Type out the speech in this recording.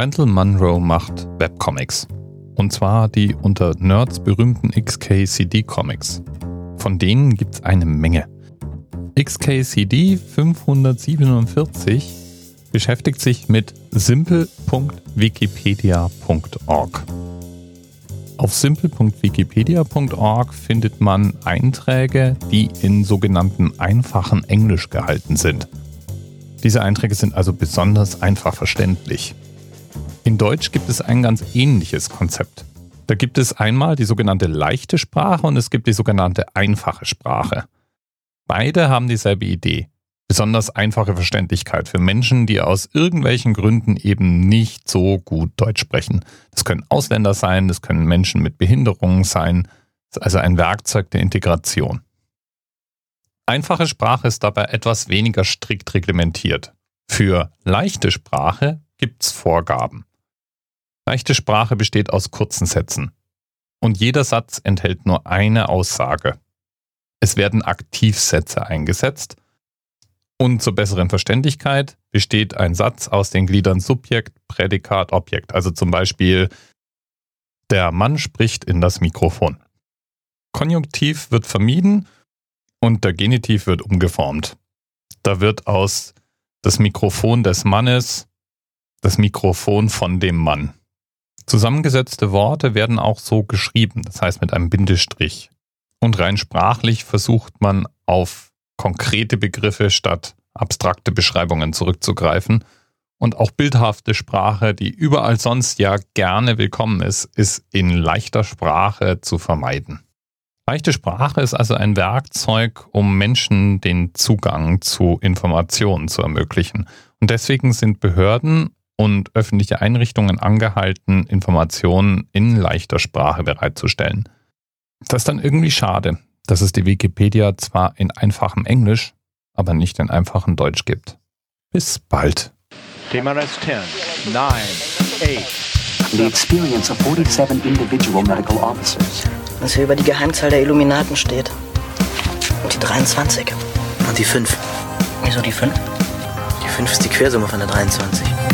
Randall Munro macht Webcomics. Und zwar die unter Nerds berühmten XKCD Comics. Von denen gibt es eine Menge. XKCD 547 beschäftigt sich mit simple.wikipedia.org. Auf simple.wikipedia.org findet man Einträge, die in sogenannten einfachen Englisch gehalten sind. Diese Einträge sind also besonders einfach verständlich. In Deutsch gibt es ein ganz ähnliches Konzept. Da gibt es einmal die sogenannte leichte Sprache und es gibt die sogenannte einfache Sprache. Beide haben dieselbe Idee. Besonders einfache Verständlichkeit für Menschen, die aus irgendwelchen Gründen eben nicht so gut Deutsch sprechen. Das können Ausländer sein, das können Menschen mit Behinderungen sein. Das ist also ein Werkzeug der Integration. Einfache Sprache ist dabei etwas weniger strikt reglementiert. Für leichte Sprache gibt es Vorgaben. Leichte Sprache besteht aus kurzen Sätzen. Und jeder Satz enthält nur eine Aussage. Es werden Aktivsätze eingesetzt. Und zur besseren Verständlichkeit besteht ein Satz aus den Gliedern Subjekt, Prädikat, Objekt. Also zum Beispiel, der Mann spricht in das Mikrofon. Konjunktiv wird vermieden und der Genitiv wird umgeformt. Da wird aus das Mikrofon des Mannes das Mikrofon von dem Mann. Zusammengesetzte Worte werden auch so geschrieben, das heißt mit einem Bindestrich. Und rein sprachlich versucht man auf konkrete Begriffe statt abstrakte Beschreibungen zurückzugreifen. Und auch bildhafte Sprache, die überall sonst ja gerne willkommen ist, ist in leichter Sprache zu vermeiden. Leichte Sprache ist also ein Werkzeug, um Menschen den Zugang zu Informationen zu ermöglichen. Und deswegen sind Behörden und öffentliche Einrichtungen angehalten, Informationen in leichter Sprache bereitzustellen. Das ist dann irgendwie schade, dass es die Wikipedia zwar in einfachem Englisch, aber nicht in einfachem Deutsch gibt. Bis bald. TMRS 10, 9, 8. The experience of 47 individual medical officers. Was hier über die Geheimzahl der Illuminaten steht. Und die 23. Und die 5. Wieso die 5? Die 5 ist die Quersumme von der 23.